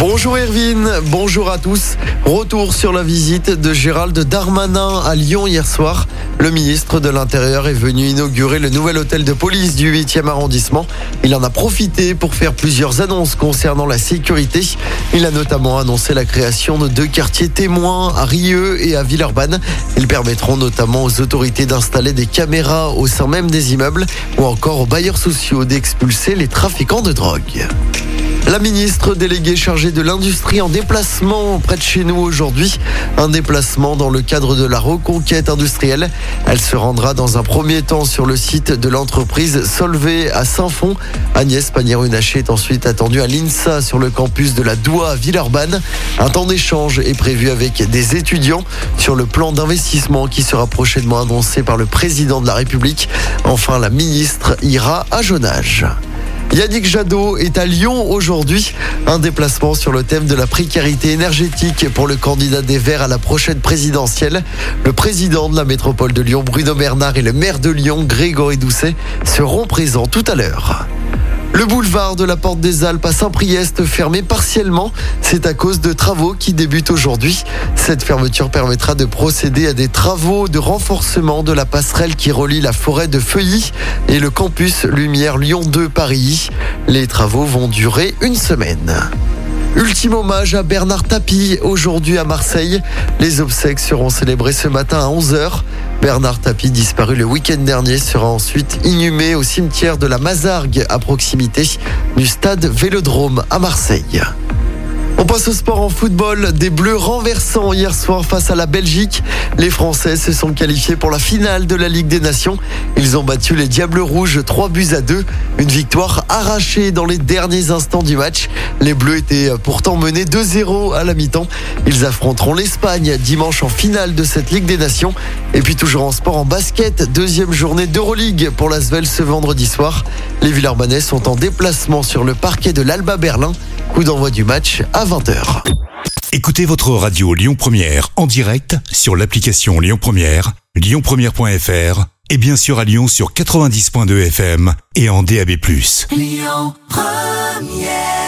Bonjour Erwin, bonjour à tous. Retour sur la visite de Gérald Darmanin à Lyon hier soir. Le ministre de l'Intérieur est venu inaugurer le nouvel hôtel de police du 8e arrondissement. Il en a profité pour faire plusieurs annonces concernant la sécurité. Il a notamment annoncé la création de deux quartiers témoins à Rieux et à Villeurbanne. Ils permettront notamment aux autorités d'installer des caméras au sein même des immeubles ou encore aux bailleurs sociaux d'expulser les trafiquants de drogue. La ministre déléguée chargée de l'industrie en déplacement près de chez nous aujourd'hui. Un déplacement dans le cadre de la reconquête industrielle. Elle se rendra dans un premier temps sur le site de l'entreprise Solvay à Saint-Fond. Agnès Pannier-Runacher est ensuite attendue à l'INSA sur le campus de la Doua Villeurbanne. Un temps d'échange est prévu avec des étudiants sur le plan d'investissement qui sera prochainement annoncé par le président de la République. Enfin, la ministre ira à Jonage. Yannick Jadot est à Lyon aujourd'hui. Un déplacement sur le thème de la précarité énergétique pour le candidat des Verts à la prochaine présidentielle. Le président de la métropole de Lyon, Bruno Bernard, et le maire de Lyon, Grégory Doucet, seront présents tout à l'heure. Le boulevard de la Porte des Alpes à Saint-Priest fermé partiellement. C'est à cause de travaux qui débutent aujourd'hui. Cette fermeture permettra de procéder à des travaux de renforcement de la passerelle qui relie la forêt de Feuilly et le campus Lumière Lyon 2 Paris. Les travaux vont durer une semaine. Ultime hommage à Bernard Tapie aujourd'hui à Marseille. Les obsèques seront célébrées ce matin à 11h. Bernard Tapie, disparu le week-end dernier, sera ensuite inhumé au cimetière de la Mazargue à proximité du stade Vélodrome à Marseille. On passe au sport en football. Des Bleus renversants hier soir face à la Belgique. Les Français se sont qualifiés pour la finale de la Ligue des Nations. Ils ont battu les Diables Rouges 3 buts à 2. Une victoire arrachée dans les derniers instants du match. Les Bleus étaient pourtant menés 2-0 à la mi-temps. Ils affronteront l'Espagne dimanche en finale de cette Ligue des Nations. Et puis toujours en sport en basket, deuxième journée d'Euroleague pour la Svel ce vendredi soir. Les Villeurbanais sont en déplacement sur le parquet de l'Alba Berlin. Coup d'envoi du match à 20h. Écoutez votre radio Lyon Première en direct sur l'application Lyon Première, lyonpremière.fr et bien sûr à Lyon sur 90.2 FM et en DAB+. Lyon Première